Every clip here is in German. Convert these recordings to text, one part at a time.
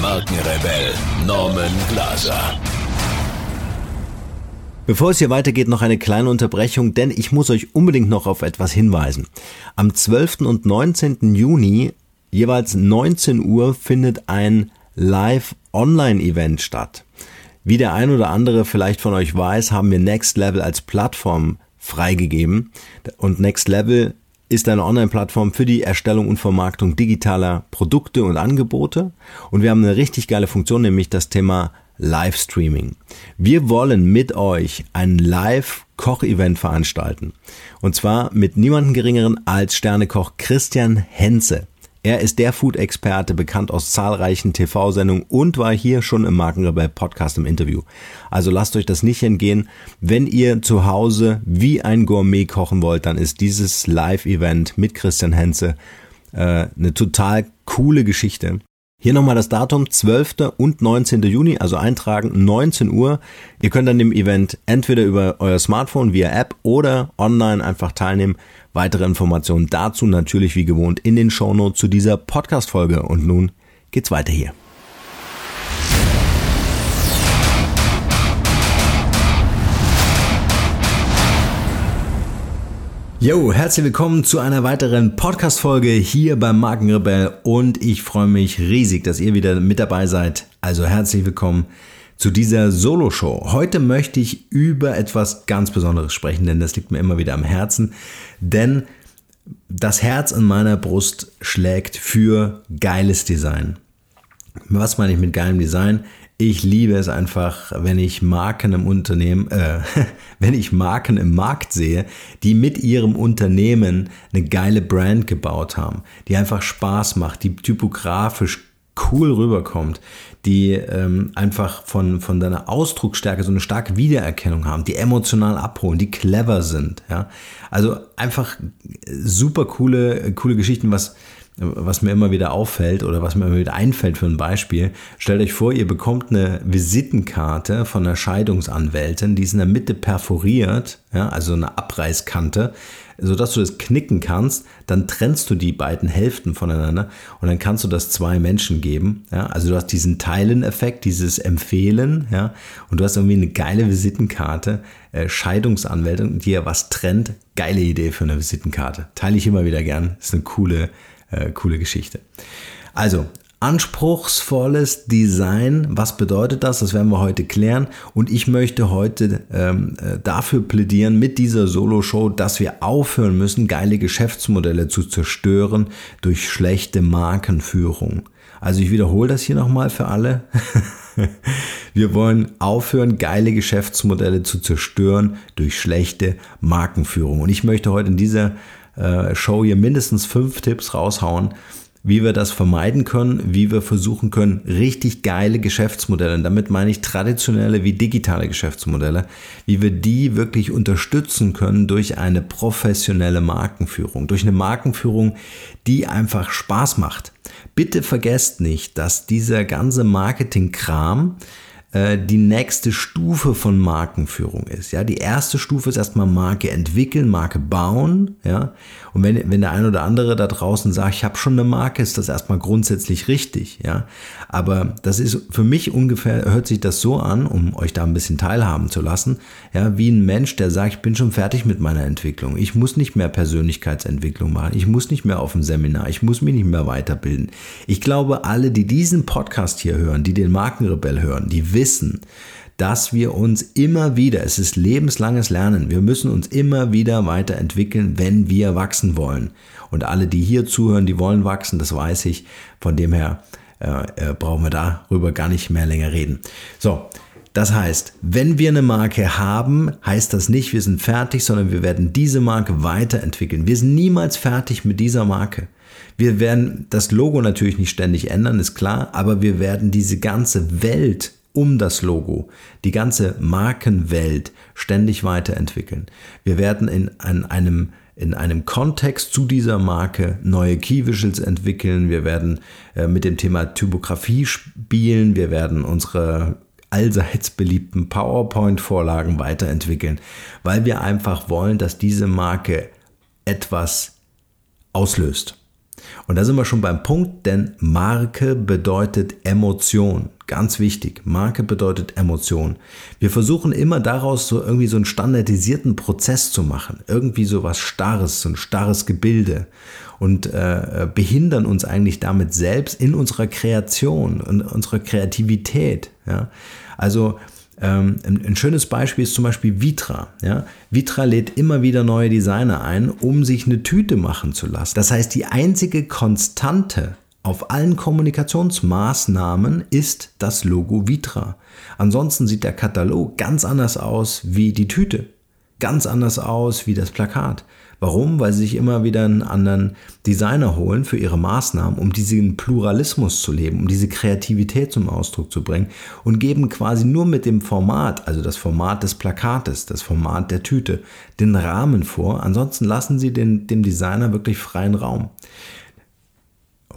Markenrebell Norman Glaser. Bevor es hier weitergeht, noch eine kleine Unterbrechung, denn ich muss euch unbedingt noch auf etwas hinweisen. Am 12. und 19. Juni, jeweils 19 Uhr, findet ein Live-Online-Event statt. Wie der ein oder andere vielleicht von euch weiß, haben wir Next Level als Plattform freigegeben. Und Next Level ist eine Online-Plattform für die Erstellung und Vermarktung digitaler Produkte und Angebote. Und wir haben eine richtig geile Funktion, nämlich das Thema Livestreaming. Wir wollen mit euch ein Live-Koch-Event veranstalten. Und zwar mit niemandem geringeren als Sternekoch Christian Henze. Er ist der Food-Experte, bekannt aus zahlreichen TV-Sendungen und war hier schon im Markenrebell Podcast im Interview. Also lasst euch das nicht entgehen. Wenn ihr zu Hause wie ein Gourmet kochen wollt, dann ist dieses Live-Event mit Christian Henze äh, eine total coole Geschichte. Hier nochmal das Datum, 12. und 19. Juni, also eintragen, 19 Uhr. Ihr könnt an dem Event entweder über euer Smartphone via App oder online einfach teilnehmen. Weitere Informationen dazu natürlich wie gewohnt in den Shownotes zu dieser Podcast-Folge. Und nun geht's weiter hier. Jo, herzlich willkommen zu einer weiteren Podcast-Folge hier beim Markenrebell und ich freue mich riesig, dass ihr wieder mit dabei seid. Also herzlich willkommen zu dieser Solo-Show. Heute möchte ich über etwas ganz Besonderes sprechen, denn das liegt mir immer wieder am Herzen. Denn das Herz in meiner Brust schlägt für geiles Design. Was meine ich mit geilem Design? Ich liebe es einfach, wenn ich Marken im Unternehmen, äh, wenn ich Marken im Markt sehe, die mit ihrem Unternehmen eine geile Brand gebaut haben, die einfach Spaß macht, die typografisch cool rüberkommt, die ähm, einfach von, von deiner Ausdrucksstärke so eine starke Wiedererkennung haben, die emotional abholen, die clever sind. Ja? Also einfach super coole, coole Geschichten, was was mir immer wieder auffällt oder was mir immer wieder einfällt für ein Beispiel. Stellt euch vor, ihr bekommt eine Visitenkarte von einer Scheidungsanwältin, die ist in der Mitte perforiert, ja, also eine Abreißkante, sodass du das knicken kannst, dann trennst du die beiden Hälften voneinander und dann kannst du das zwei Menschen geben. Ja, also du hast diesen Teilen-Effekt, dieses Empfehlen, ja, und du hast irgendwie eine geile Visitenkarte, äh, Scheidungsanwältin, die ja was trennt. Geile Idee für eine Visitenkarte. Teile ich immer wieder gern. Ist eine coole äh, coole Geschichte. Also, anspruchsvolles Design, was bedeutet das? Das werden wir heute klären. Und ich möchte heute ähm, äh, dafür plädieren mit dieser Solo-Show, dass wir aufhören müssen, geile Geschäftsmodelle zu zerstören durch schlechte Markenführung. Also ich wiederhole das hier nochmal für alle. Wir wollen aufhören, geile Geschäftsmodelle zu zerstören durch schlechte Markenführung. Und ich möchte heute in dieser äh, Show hier mindestens fünf Tipps raushauen, wie wir das vermeiden können, wie wir versuchen können, richtig geile Geschäftsmodelle, damit meine ich traditionelle wie digitale Geschäftsmodelle, wie wir die wirklich unterstützen können durch eine professionelle Markenführung, durch eine Markenführung, die einfach Spaß macht. Bitte vergesst nicht, dass dieser ganze Marketingkram äh, die nächste Stufe von Markenführung ist. Ja, die erste Stufe ist erstmal Marke entwickeln, Marke bauen. Ja, und wenn, wenn der ein oder andere da draußen sagt, ich habe schon eine Marke, ist das erstmal grundsätzlich richtig. Ja, aber das ist für mich ungefähr, hört sich das so an, um euch da ein bisschen teilhaben zu lassen, ja, wie ein Mensch, der sagt, ich bin schon fertig mit meiner Entwicklung. Ich muss nicht mehr Persönlichkeitsentwicklung machen. Ich muss nicht mehr auf ein Seminar. Ich muss mich nicht mehr weiterbilden. Ich glaube, alle, die diesen Podcast hier hören, die den Markenrebell hören, die wissen, dass wir uns immer wieder, es ist lebenslanges Lernen, wir müssen uns immer wieder weiterentwickeln, wenn wir wachsen wollen. Und alle, die hier zuhören, die wollen wachsen, das weiß ich. Von dem her äh, äh, brauchen wir darüber gar nicht mehr länger reden. So, das heißt, wenn wir eine Marke haben, heißt das nicht, wir sind fertig, sondern wir werden diese Marke weiterentwickeln. Wir sind niemals fertig mit dieser Marke. Wir werden das Logo natürlich nicht ständig ändern, ist klar, aber wir werden diese ganze Welt um das Logo, die ganze Markenwelt ständig weiterentwickeln. Wir werden in, in einem in einem Kontext zu dieser Marke neue Key Visuals entwickeln. Wir werden äh, mit dem Thema Typografie spielen. Wir werden unsere allseits beliebten PowerPoint-Vorlagen weiterentwickeln, weil wir einfach wollen, dass diese Marke etwas auslöst. Und da sind wir schon beim Punkt, denn Marke bedeutet Emotion. Ganz wichtig. Marke bedeutet Emotion. Wir versuchen immer daraus so irgendwie so einen standardisierten Prozess zu machen. Irgendwie so was Starres, so ein starres Gebilde. Und äh, behindern uns eigentlich damit selbst in unserer Kreation und unserer Kreativität. Ja? Also ähm, ein, ein, schönes Beispiel ist zum Beispiel Vitra. Ja? Vitra lädt immer wieder neue Designer ein, um sich eine Tüte machen zu lassen. Das heißt, die einzige Konstante auf allen Kommunikationsmaßnahmen ist das Logo Vitra. Ansonsten sieht der Katalog ganz anders aus wie die Tüte, ganz anders aus wie das Plakat. Warum? Weil sie sich immer wieder einen anderen Designer holen für ihre Maßnahmen, um diesen Pluralismus zu leben, um diese Kreativität zum Ausdruck zu bringen und geben quasi nur mit dem Format, also das Format des Plakates, das Format der Tüte, den Rahmen vor. Ansonsten lassen sie den, dem Designer wirklich freien Raum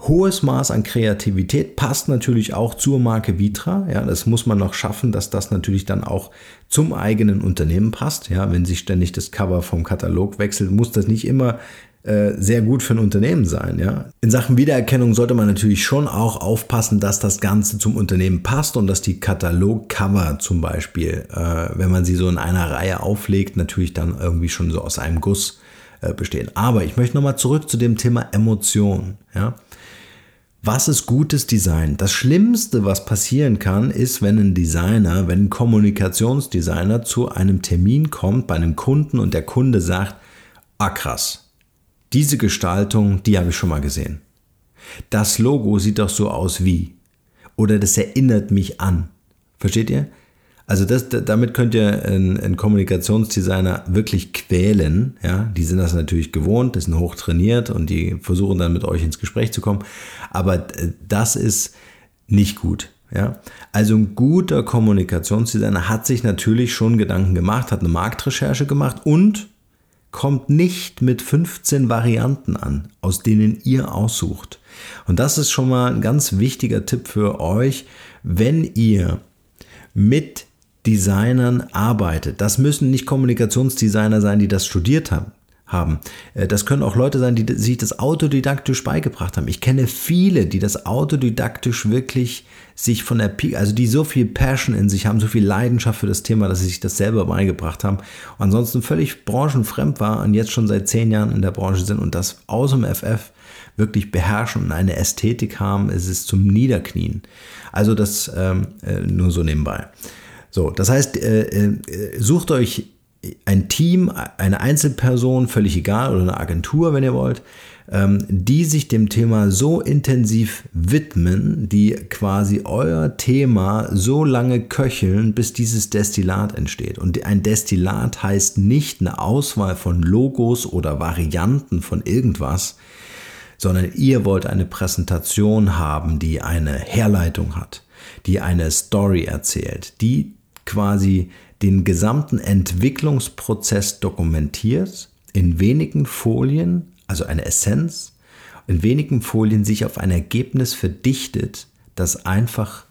hohes Maß an Kreativität passt natürlich auch zur Marke Vitra. Ja, das muss man noch schaffen, dass das natürlich dann auch zum eigenen Unternehmen passt. Ja, wenn sich ständig das Cover vom Katalog wechselt, muss das nicht immer äh, sehr gut für ein Unternehmen sein. Ja. In Sachen Wiedererkennung sollte man natürlich schon auch aufpassen, dass das Ganze zum Unternehmen passt und dass die Katalogcover zum Beispiel, äh, wenn man sie so in einer Reihe auflegt, natürlich dann irgendwie schon so aus einem Guss äh, bestehen. Aber ich möchte nochmal zurück zu dem Thema Emotion. Ja. Was ist gutes Design? Das Schlimmste, was passieren kann, ist, wenn ein Designer, wenn ein Kommunikationsdesigner zu einem Termin kommt bei einem Kunden und der Kunde sagt, ah krass, diese Gestaltung, die habe ich schon mal gesehen. Das Logo sieht doch so aus wie. Oder das erinnert mich an. Versteht ihr? Also das, damit könnt ihr einen, Kommunikationsdesigner wirklich quälen. Ja, die sind das natürlich gewohnt, die sind hoch trainiert und die versuchen dann mit euch ins Gespräch zu kommen. Aber äh, das ist nicht gut. Ja, also ein guter Kommunikationsdesigner hat sich natürlich schon Gedanken gemacht, hat eine Marktrecherche gemacht und kommt nicht mit 15 Varianten an, aus denen ihr aussucht. Und das ist schon mal ein ganz wichtiger Tipp für euch, wenn ihr mit Designern arbeitet. Das müssen nicht Kommunikationsdesigner sein, die das studiert haben. haben. Äh, das können auch Leute sein, die sich das autodidaktisch beigebracht haben. Ich kenne viele, die das autodidaktisch wirklich sich von der Peak, also die so viel Passion in sich haben, so viel Leidenschaft für das Thema, dass sie sich das selber beigebracht haben. Und ansonsten völlig branchenfremd war und jetzt schon seit zehn Jahren in der Branche sind und das aus dem FF wirklich beherrschen und eine Ästhetik haben, es ist zum Niederknien. Also das ähm, äh, nur so nebenbei. So, das heißt, äh, äh, sucht euch ein Team, eine Einzelperson, völlig egal, oder eine Agentur, wenn ihr wollt, ähm, die sich dem Thema so intensiv widmen, die quasi euer Thema so lange köcheln, bis dieses Destillat entsteht. Und ein Destillat heißt nicht eine Auswahl von Logos oder Varianten von irgendwas, sondern ihr wollt eine Präsentation haben, die eine Herleitung hat, die eine Story erzählt, die quasi den gesamten Entwicklungsprozess dokumentiert, in wenigen Folien, also eine Essenz, in wenigen Folien sich auf ein Ergebnis verdichtet, das einfach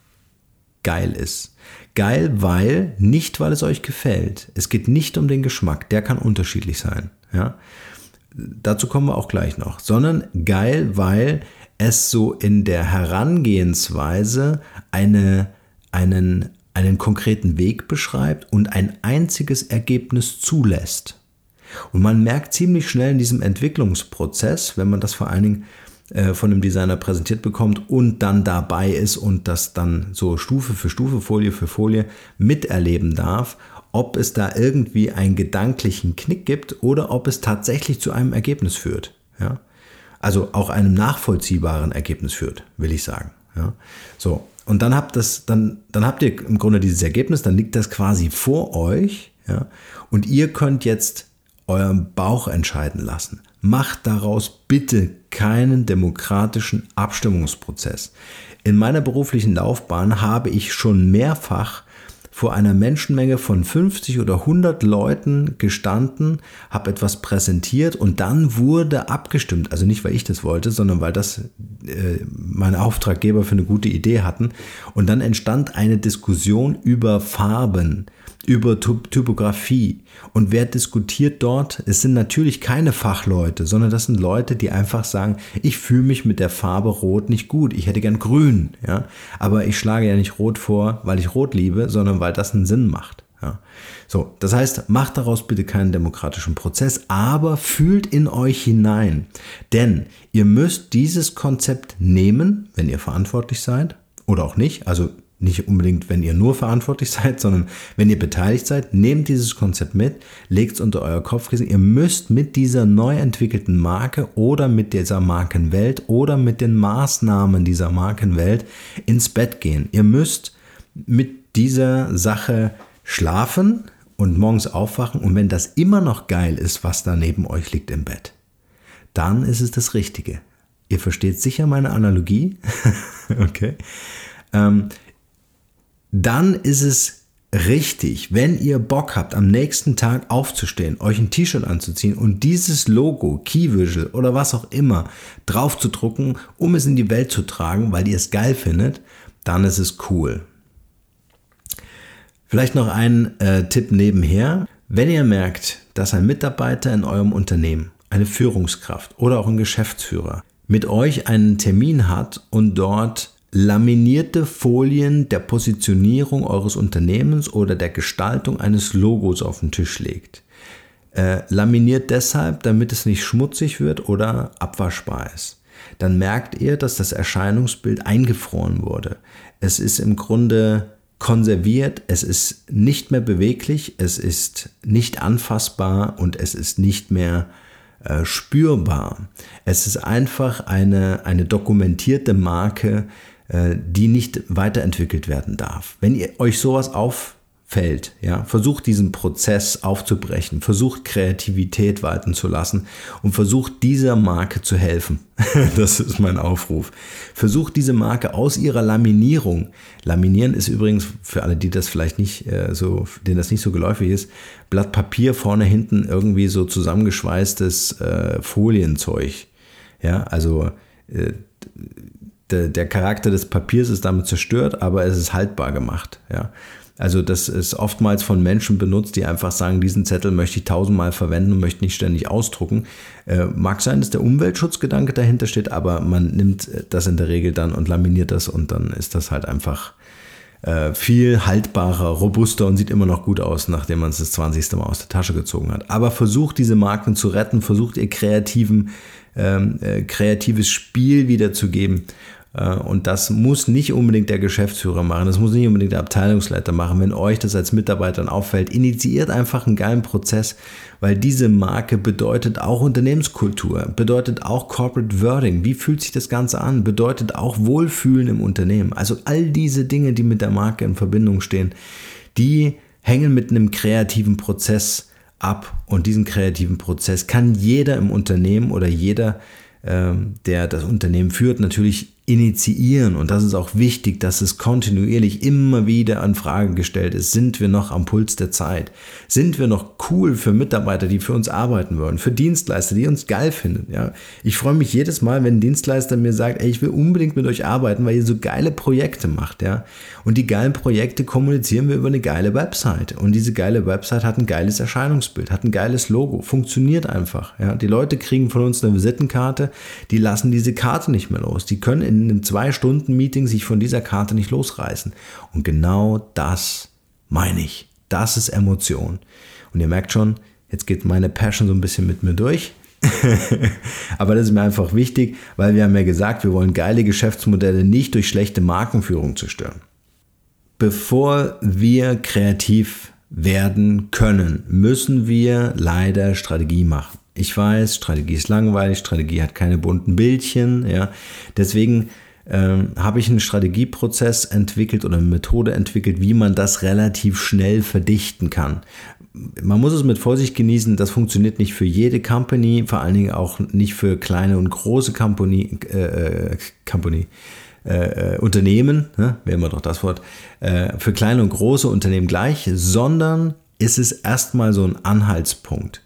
geil ist. Geil, weil, nicht weil es euch gefällt. Es geht nicht um den Geschmack, der kann unterschiedlich sein. Ja? Dazu kommen wir auch gleich noch. Sondern geil, weil es so in der Herangehensweise eine, einen, einen konkreten Weg beschreibt und ein einziges Ergebnis zulässt. Und man merkt ziemlich schnell in diesem Entwicklungsprozess, wenn man das vor allen Dingen äh, von einem Designer präsentiert bekommt und dann dabei ist und das dann so Stufe für Stufe, Folie für Folie miterleben darf, ob es da irgendwie einen gedanklichen Knick gibt oder ob es tatsächlich zu einem Ergebnis führt. Ja? Also auch einem nachvollziehbaren Ergebnis führt, will ich sagen. Ja? So, und dann habt, das, dann, dann habt ihr im Grunde dieses Ergebnis, dann liegt das quasi vor euch, ja, und ihr könnt jetzt euren Bauch entscheiden lassen. macht daraus bitte keinen demokratischen Abstimmungsprozess. In meiner beruflichen Laufbahn habe ich schon mehrfach vor einer Menschenmenge von 50 oder 100 Leuten gestanden, habe etwas präsentiert und dann wurde abgestimmt. Also nicht, weil ich das wollte, sondern weil das äh, meine Auftraggeber für eine gute Idee hatten. Und dann entstand eine Diskussion über Farben über Typografie. Und wer diskutiert dort? Es sind natürlich keine Fachleute, sondern das sind Leute, die einfach sagen, ich fühle mich mit der Farbe Rot nicht gut. Ich hätte gern Grün, ja. Aber ich schlage ja nicht Rot vor, weil ich Rot liebe, sondern weil das einen Sinn macht. Ja. So, das heißt, macht daraus bitte keinen demokratischen Prozess, aber fühlt in euch hinein. Denn ihr müsst dieses Konzept nehmen, wenn ihr verantwortlich seid, oder auch nicht. Also nicht unbedingt, wenn ihr nur verantwortlich seid, sondern wenn ihr beteiligt seid, nehmt dieses Konzept mit, legt es unter euer Kopfkissen. Ihr müsst mit dieser neu entwickelten Marke oder mit dieser Markenwelt oder mit den Maßnahmen dieser Markenwelt ins Bett gehen. Ihr müsst mit dieser Sache schlafen und morgens aufwachen und wenn das immer noch geil ist, was da neben euch liegt im Bett, dann ist es das Richtige. Ihr versteht sicher meine Analogie. okay. Ähm, dann ist es richtig, wenn ihr Bock habt, am nächsten Tag aufzustehen, euch ein T-Shirt anzuziehen und dieses Logo, Key Visual oder was auch immer drauf zu drucken, um es in die Welt zu tragen, weil ihr es geil findet, dann ist es cool. Vielleicht noch ein äh, Tipp nebenher. Wenn ihr merkt, dass ein Mitarbeiter in eurem Unternehmen, eine Führungskraft oder auch ein Geschäftsführer mit euch einen Termin hat und dort laminierte Folien der Positionierung eures Unternehmens oder der Gestaltung eines Logos auf den Tisch legt. Äh, laminiert deshalb, damit es nicht schmutzig wird oder abwaschbar ist. Dann merkt ihr, dass das Erscheinungsbild eingefroren wurde. Es ist im Grunde konserviert, es ist nicht mehr beweglich, es ist nicht anfassbar und es ist nicht mehr äh, spürbar. Es ist einfach eine, eine dokumentierte Marke, die nicht weiterentwickelt werden darf. Wenn ihr euch sowas auffällt, ja, versucht diesen Prozess aufzubrechen, versucht Kreativität walten zu lassen und versucht dieser Marke zu helfen. das ist mein Aufruf. Versucht diese Marke aus ihrer Laminierung. Laminieren ist übrigens für alle, die das vielleicht nicht äh, so, denen das nicht so geläufig ist, Blatt Papier vorne hinten irgendwie so zusammengeschweißtes äh, Folienzeug. Ja, also äh, der, der Charakter des Papiers ist damit zerstört, aber es ist haltbar gemacht. Ja. Also das ist oftmals von Menschen benutzt, die einfach sagen, diesen Zettel möchte ich tausendmal verwenden und möchte nicht ständig ausdrucken. Äh, mag sein, dass der Umweltschutzgedanke dahinter steht, aber man nimmt das in der Regel dann und laminiert das und dann ist das halt einfach äh, viel haltbarer, robuster und sieht immer noch gut aus, nachdem man es das 20. Mal aus der Tasche gezogen hat. Aber versucht diese Marken zu retten, versucht ihr kreativen, ähm, äh, kreatives Spiel wiederzugeben äh, und das muss nicht unbedingt der Geschäftsführer machen, das muss nicht unbedingt der Abteilungsleiter machen. Wenn euch das als Mitarbeitern auffällt, initiiert einfach einen geilen Prozess, weil diese Marke bedeutet auch Unternehmenskultur, bedeutet auch Corporate Wording. Wie fühlt sich das Ganze an? Bedeutet auch Wohlfühlen im Unternehmen. Also all diese Dinge, die mit der Marke in Verbindung stehen, die hängen mit einem kreativen Prozess ab. Und diesen kreativen Prozess kann jeder im Unternehmen oder jeder, ähm, der das Unternehmen führt, natürlich initiieren. Und das ist auch wichtig, dass es kontinuierlich immer wieder an Fragen gestellt ist. Sind wir noch am Puls der Zeit? Sind wir noch cool für Mitarbeiter, die für uns arbeiten wollen? Für Dienstleister, die uns geil finden? Ja, ich freue mich jedes Mal, wenn ein Dienstleister mir sagt, ey, ich will unbedingt mit euch arbeiten, weil ihr so geile Projekte macht. Ja, und die geilen Projekte kommunizieren wir über eine geile Website. Und diese geile Website hat ein geiles Erscheinungsbild, hat ein geiles Logo, funktioniert einfach. Ja, die Leute kriegen von uns eine Visitenkarte, die lassen diese Karte nicht mehr los. Die können in einem Zwei-Stunden-Meeting sich von dieser Karte nicht losreißen. Und genau das meine ich. Das ist Emotion. Und ihr merkt schon, jetzt geht meine Passion so ein bisschen mit mir durch. Aber das ist mir einfach wichtig, weil wir haben ja gesagt, wir wollen geile Geschäftsmodelle nicht durch schlechte Markenführung zerstören. Bevor wir kreativ werden können, müssen wir leider Strategie machen. Ich weiß, Strategie ist langweilig, Strategie hat keine bunten Bildchen, ja. Deswegen ähm, habe ich einen Strategieprozess entwickelt oder eine Methode entwickelt, wie man das relativ schnell verdichten kann. Man muss es mit Vorsicht genießen, das funktioniert nicht für jede Company, vor allen Dingen auch nicht für kleine und große Company, äh, äh Company äh, äh, Unternehmen, ne, wäre immer doch das Wort, äh, für kleine und große Unternehmen gleich, sondern ist es erstmal so ein Anhaltspunkt.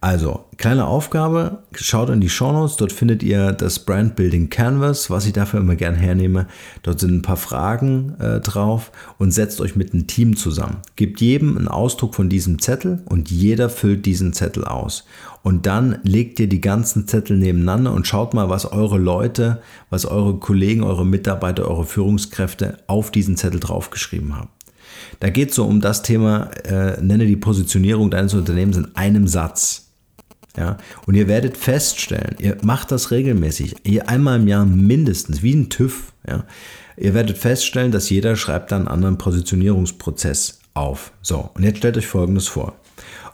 Also, kleine Aufgabe, schaut in die Show Notes, dort findet ihr das Brand Building Canvas, was ich dafür immer gern hernehme. Dort sind ein paar Fragen äh, drauf und setzt euch mit einem Team zusammen. Gebt jedem einen Ausdruck von diesem Zettel und jeder füllt diesen Zettel aus. Und dann legt ihr die ganzen Zettel nebeneinander und schaut mal, was eure Leute, was eure Kollegen, eure Mitarbeiter, eure Führungskräfte auf diesen Zettel draufgeschrieben haben. Da geht es so um das Thema, äh, nenne die Positionierung deines Unternehmens in einem Satz. Ja, und ihr werdet feststellen, ihr macht das regelmäßig, ihr einmal im Jahr mindestens, wie ein TÜV. Ja, ihr werdet feststellen, dass jeder schreibt einen anderen Positionierungsprozess auf. So, und jetzt stellt euch Folgendes vor.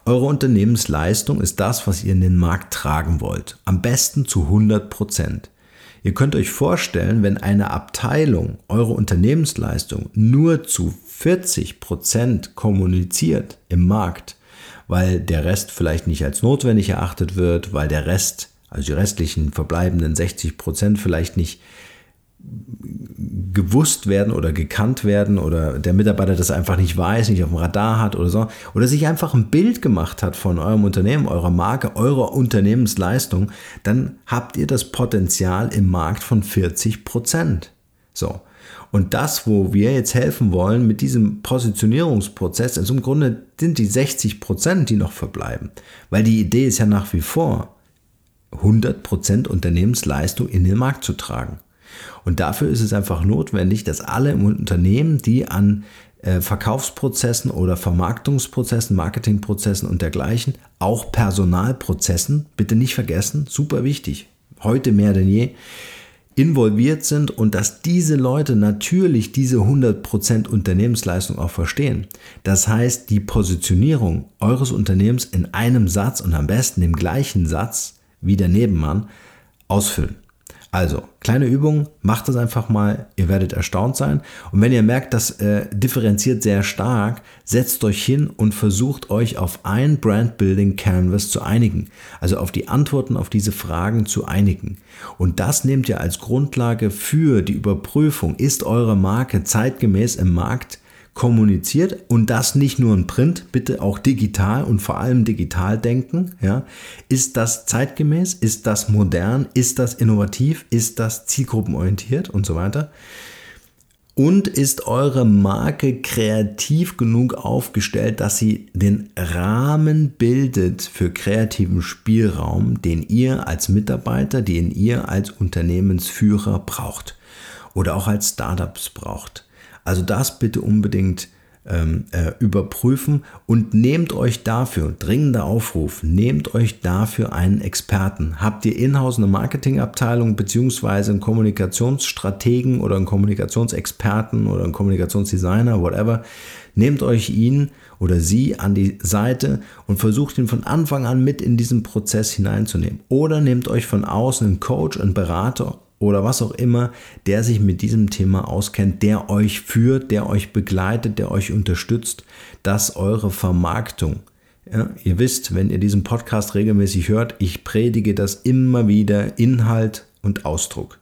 Eure Unternehmensleistung ist das, was ihr in den Markt tragen wollt. Am besten zu 100 Prozent. Ihr könnt euch vorstellen, wenn eine Abteilung eure Unternehmensleistung nur zu 40 Prozent kommuniziert im Markt, weil der Rest vielleicht nicht als notwendig erachtet wird, weil der Rest, also die restlichen verbleibenden 60 Prozent vielleicht nicht gewusst werden oder gekannt werden oder der Mitarbeiter das einfach nicht weiß, nicht auf dem Radar hat oder so, oder sich einfach ein Bild gemacht hat von eurem Unternehmen, eurer Marke, eurer Unternehmensleistung, dann habt ihr das Potenzial im Markt von 40 Prozent. So. Und das, wo wir jetzt helfen wollen mit diesem Positionierungsprozess, ist im Grunde sind die 60 Prozent, die noch verbleiben. Weil die Idee ist ja nach wie vor, 100 Prozent Unternehmensleistung in den Markt zu tragen. Und dafür ist es einfach notwendig, dass alle im Unternehmen, die an äh, Verkaufsprozessen oder Vermarktungsprozessen, Marketingprozessen und dergleichen, auch Personalprozessen, bitte nicht vergessen, super wichtig, heute mehr denn je, involviert sind und dass diese Leute natürlich diese 100% Unternehmensleistung auch verstehen. Das heißt, die Positionierung eures Unternehmens in einem Satz und am besten im gleichen Satz wie der Nebenmann ausfüllen. Also, kleine Übung, macht das einfach mal, ihr werdet erstaunt sein. Und wenn ihr merkt, das äh, differenziert sehr stark, setzt euch hin und versucht euch auf ein Brand Building Canvas zu einigen. Also auf die Antworten auf diese Fragen zu einigen. Und das nehmt ihr als Grundlage für die Überprüfung, ist eure Marke zeitgemäß im Markt kommuniziert und das nicht nur in Print, bitte auch digital und vor allem digital denken. Ja. Ist das zeitgemäß? Ist das modern? Ist das innovativ? Ist das zielgruppenorientiert und so weiter? Und ist eure Marke kreativ genug aufgestellt, dass sie den Rahmen bildet für kreativen Spielraum, den ihr als Mitarbeiter, den ihr als Unternehmensführer braucht oder auch als Startups braucht? Also das bitte unbedingt ähm, äh, überprüfen und nehmt euch dafür, dringender Aufruf, nehmt euch dafür einen Experten. Habt ihr in-house eine Marketingabteilung beziehungsweise einen Kommunikationsstrategen oder einen Kommunikationsexperten oder einen Kommunikationsdesigner, whatever, nehmt euch ihn oder sie an die Seite und versucht ihn von Anfang an mit in diesen Prozess hineinzunehmen. Oder nehmt euch von außen einen Coach, einen Berater oder was auch immer, der sich mit diesem Thema auskennt, der euch führt, der euch begleitet, der euch unterstützt, dass eure Vermarktung, ja, ihr wisst, wenn ihr diesen Podcast regelmäßig hört, ich predige das immer wieder, Inhalt und Ausdruck.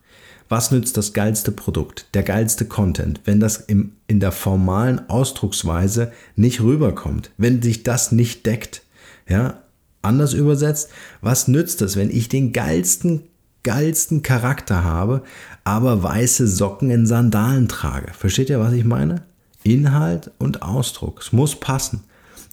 Was nützt das geilste Produkt, der geilste Content, wenn das im, in der formalen Ausdrucksweise nicht rüberkommt, wenn sich das nicht deckt? Ja, anders übersetzt, was nützt es, wenn ich den geilsten geilsten Charakter habe, aber weiße Socken in Sandalen trage. Versteht ihr, was ich meine? Inhalt und Ausdruck. Es muss passen.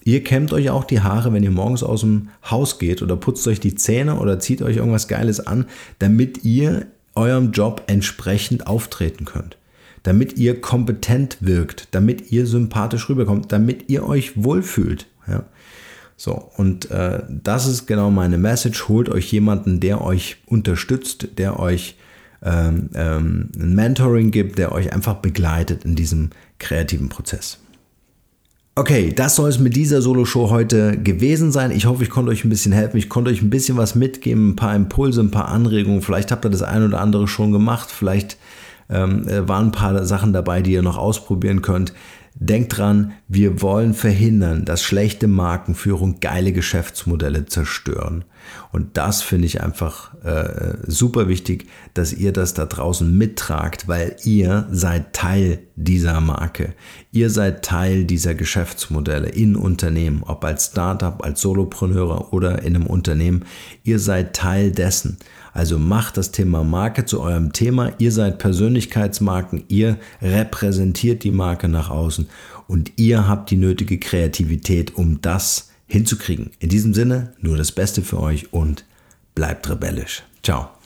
Ihr kämmt euch auch die Haare, wenn ihr morgens aus dem Haus geht oder putzt euch die Zähne oder zieht euch irgendwas Geiles an, damit ihr eurem Job entsprechend auftreten könnt. Damit ihr kompetent wirkt, damit ihr sympathisch rüberkommt, damit ihr euch wohlfühlt. Ja. So, und äh, das ist genau meine Message. Holt euch jemanden, der euch unterstützt, der euch ähm, ähm, ein Mentoring gibt, der euch einfach begleitet in diesem kreativen Prozess. Okay, das soll es mit dieser Solo-Show heute gewesen sein. Ich hoffe, ich konnte euch ein bisschen helfen. Ich konnte euch ein bisschen was mitgeben, ein paar Impulse, ein paar Anregungen. Vielleicht habt ihr das ein oder andere schon gemacht. Vielleicht ähm, äh, waren ein paar Sachen dabei, die ihr noch ausprobieren könnt. Denkt dran, wir wollen verhindern, dass schlechte Markenführung geile Geschäftsmodelle zerstören. Und das finde ich einfach äh, super wichtig, dass ihr das da draußen mittragt, weil ihr seid Teil dieser Marke. Ihr seid Teil dieser Geschäftsmodelle in Unternehmen, ob als Startup, als Solopreneure oder in einem Unternehmen. Ihr seid Teil dessen. Also macht das Thema Marke zu eurem Thema. Ihr seid Persönlichkeitsmarken, ihr repräsentiert die Marke nach außen und ihr habt die nötige Kreativität, um das hinzukriegen. In diesem Sinne, nur das Beste für euch und bleibt rebellisch. Ciao.